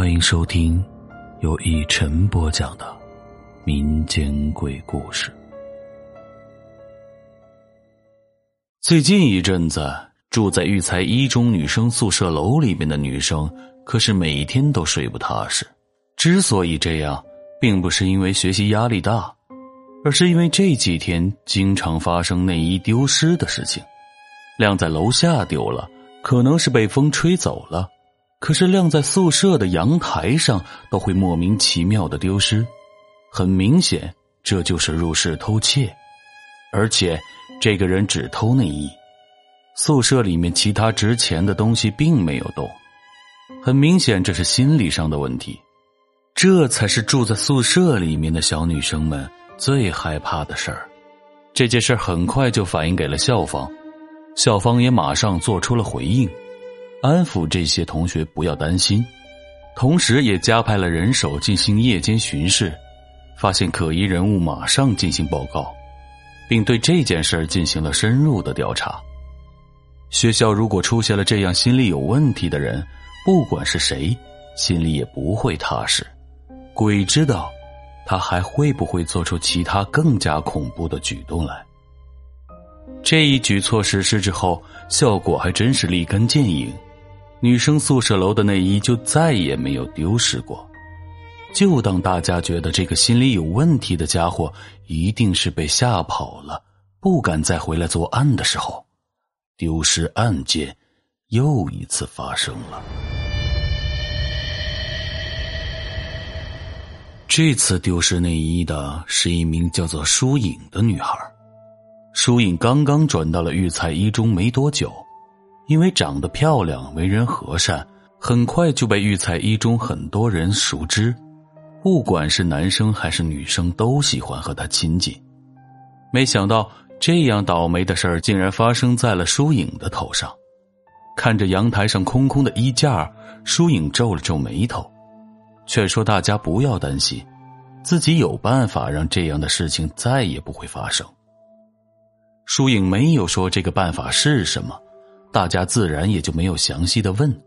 欢迎收听由以晨播讲的民间鬼故事。最近一阵子，住在育才一中女生宿舍楼里面的女生，可是每天都睡不踏实。之所以这样，并不是因为学习压力大，而是因为这几天经常发生内衣丢失的事情。晾在楼下丢了，可能是被风吹走了；可是晾在宿舍的阳台上，都会莫名其妙的丢失。很明显，这就是入室偷窃，而且这个人只偷内衣，宿舍里面其他值钱的东西并没有动。很明显，这是心理上的问题。这才是住在宿舍里面的小女生们最害怕的事儿。这件事很快就反映给了校方。校方也马上做出了回应，安抚这些同学不要担心，同时也加派了人手进行夜间巡视，发现可疑人物马上进行报告，并对这件事进行了深入的调查。学校如果出现了这样心理有问题的人，不管是谁，心里也不会踏实。鬼知道，他还会不会做出其他更加恐怖的举动来。这一举措实施之后，效果还真是立竿见影，女生宿舍楼的内衣就再也没有丢失过。就当大家觉得这个心理有问题的家伙一定是被吓跑了，不敢再回来作案的时候，丢失案件又一次发生了。这次丢失内衣的是一名叫做舒颖的女孩。舒颖刚刚转到了育才一中没多久，因为长得漂亮、为人和善，很快就被育才一中很多人熟知，不管是男生还是女生都喜欢和他亲近。没想到这样倒霉的事儿竟然发生在了舒颖的头上。看着阳台上空空的衣架，舒颖皱了皱眉头，劝说大家不要担心，自己有办法让这样的事情再也不会发生。疏影没有说这个办法是什么，大家自然也就没有详细的问，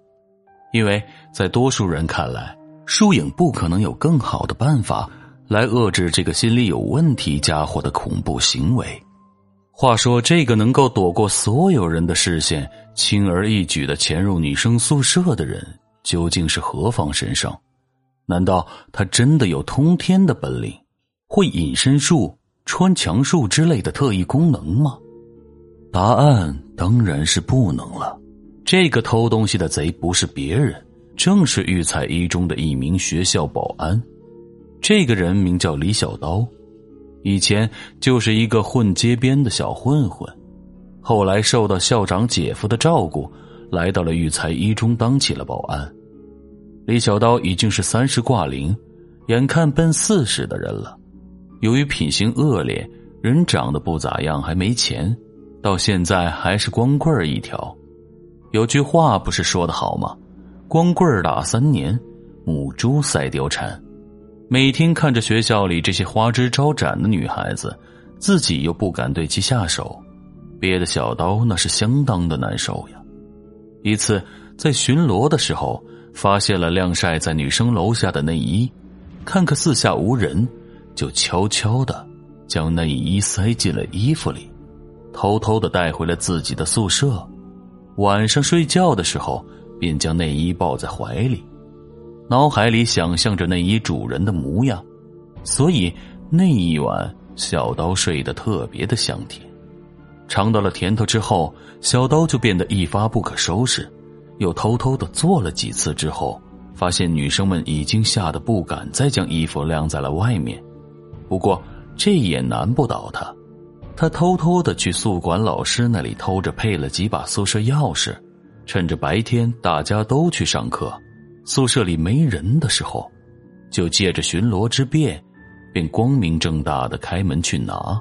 因为在多数人看来，疏影不可能有更好的办法来遏制这个心理有问题家伙的恐怖行为。话说，这个能够躲过所有人的视线，轻而易举的潜入女生宿舍的人，究竟是何方神圣？难道他真的有通天的本领，会隐身术？穿墙术之类的特异功能吗？答案当然是不能了。这个偷东西的贼不是别人，正是育才一中的一名学校保安。这个人名叫李小刀，以前就是一个混街边的小混混，后来受到校长姐夫的照顾，来到了育才一中当起了保安。李小刀已经是三十挂零，眼看奔四十的人了。由于品行恶劣，人长得不咋样，还没钱，到现在还是光棍一条。有句话不是说的好吗？光棍打三年，母猪赛貂蝉。每天看着学校里这些花枝招展的女孩子，自己又不敢对其下手，憋的小刀那是相当的难受呀。一次在巡逻的时候，发现了晾晒在女生楼下的内衣，看看四下无人。就悄悄的将内衣塞进了衣服里，偷偷的带回了自己的宿舍。晚上睡觉的时候，便将内衣抱在怀里，脑海里想象着内衣主人的模样。所以那一晚，小刀睡得特别的香甜。尝到了甜头之后，小刀就变得一发不可收拾。又偷偷的做了几次之后，发现女生们已经吓得不敢再将衣服晾在了外面。不过，这也难不倒他。他偷偷的去宿管老师那里偷着配了几把宿舍钥匙，趁着白天大家都去上课，宿舍里没人的时候，就借着巡逻之便，便光明正大的开门去拿。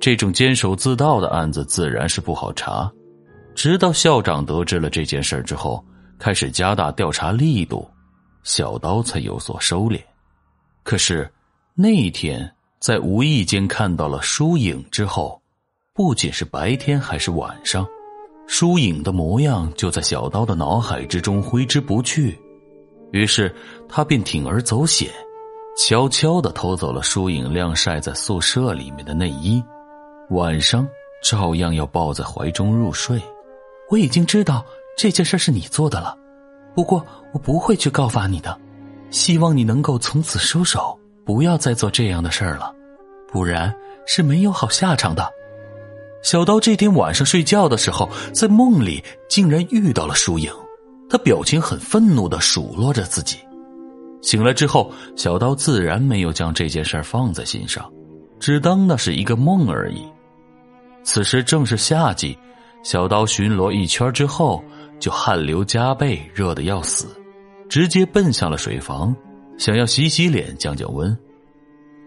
这种监守自盗的案子自然是不好查。直到校长得知了这件事之后，开始加大调查力度，小刀才有所收敛。可是。那一天在无意间看到了疏影之后，不仅是白天还是晚上，疏影的模样就在小刀的脑海之中挥之不去。于是他便铤而走险，悄悄的偷走了疏影晾晒在宿舍里面的内衣，晚上照样要抱在怀中入睡。我已经知道这件事是你做的了，不过我不会去告发你的。希望你能够从此收手，不要再做这样的事儿了，不然是没有好下场的。小刀这天晚上睡觉的时候，在梦里竟然遇到了疏影，他表情很愤怒的数落着自己。醒来之后，小刀自然没有将这件事放在心上，只当那是一个梦而已。此时正是夏季，小刀巡逻一圈之后，就汗流浃背，热得要死，直接奔向了水房，想要洗洗脸、降降温。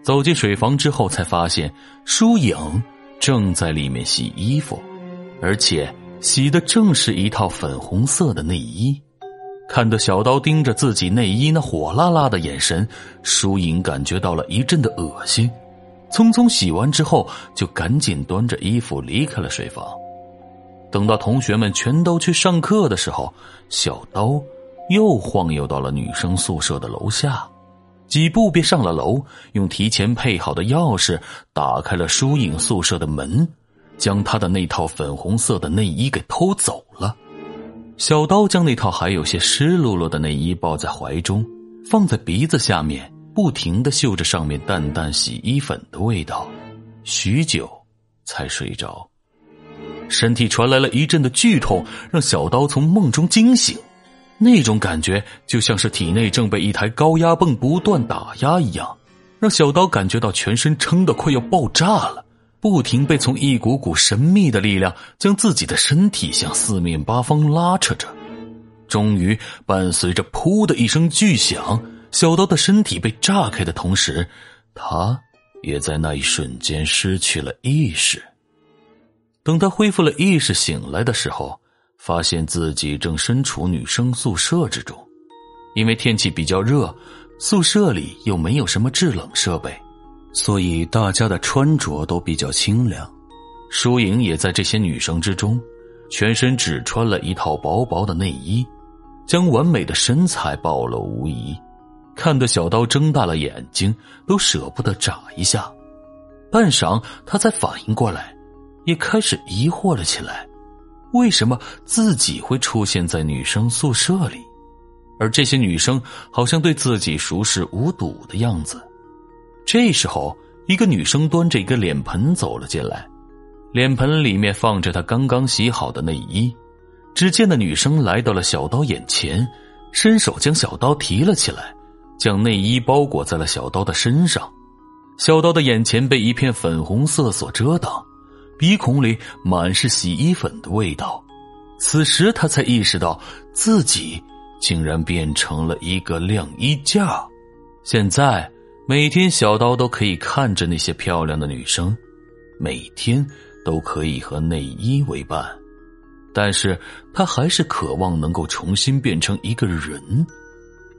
走进水房之后，才发现疏影。正在里面洗衣服，而且洗的正是一套粉红色的内衣。看到小刀盯着自己内衣那火辣辣的眼神，舒颖感觉到了一阵的恶心，匆匆洗完之后，就赶紧端着衣服离开了水房。等到同学们全都去上课的时候，小刀又晃悠到了女生宿舍的楼下。几步便上了楼，用提前配好的钥匙打开了疏影宿舍的门，将她的那套粉红色的内衣给偷走了。小刀将那套还有些湿漉漉的内衣抱在怀中，放在鼻子下面，不停的嗅着上面淡淡洗衣粉的味道，许久才睡着。身体传来了一阵的剧痛，让小刀从梦中惊醒。那种感觉就像是体内正被一台高压泵不断打压一样，让小刀感觉到全身撑得快要爆炸了，不停被从一股股神秘的力量将自己的身体向四面八方拉扯着。终于，伴随着“噗”的一声巨响，小刀的身体被炸开的同时，他也在那一瞬间失去了意识。等他恢复了意识，醒来的时候。发现自己正身处女生宿舍之中，因为天气比较热，宿舍里又没有什么制冷设备，所以大家的穿着都比较清凉。舒莹也在这些女生之中，全身只穿了一套薄薄的内衣，将完美的身材暴露无遗，看得小刀睁大了眼睛，都舍不得眨一下。半晌，他才反应过来，也开始疑惑了起来。为什么自己会出现在女生宿舍里，而这些女生好像对自己熟视无睹的样子？这时候，一个女生端着一个脸盆走了进来，脸盆里面放着她刚刚洗好的内衣。只见那女生来到了小刀眼前，伸手将小刀提了起来，将内衣包裹在了小刀的身上。小刀的眼前被一片粉红色所遮挡。鼻孔里满是洗衣粉的味道，此时他才意识到自己竟然变成了一个晾衣架。现在每天小刀都可以看着那些漂亮的女生，每天都可以和内衣为伴，但是他还是渴望能够重新变成一个人，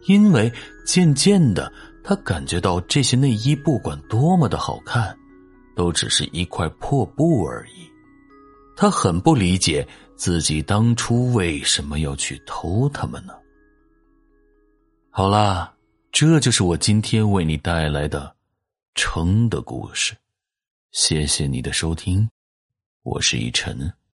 因为渐渐的他感觉到这些内衣不管多么的好看。都只是一块破布而已，他很不理解自己当初为什么要去偷他们呢？好啦，这就是我今天为你带来的撑的故事，谢谢你的收听，我是以晨。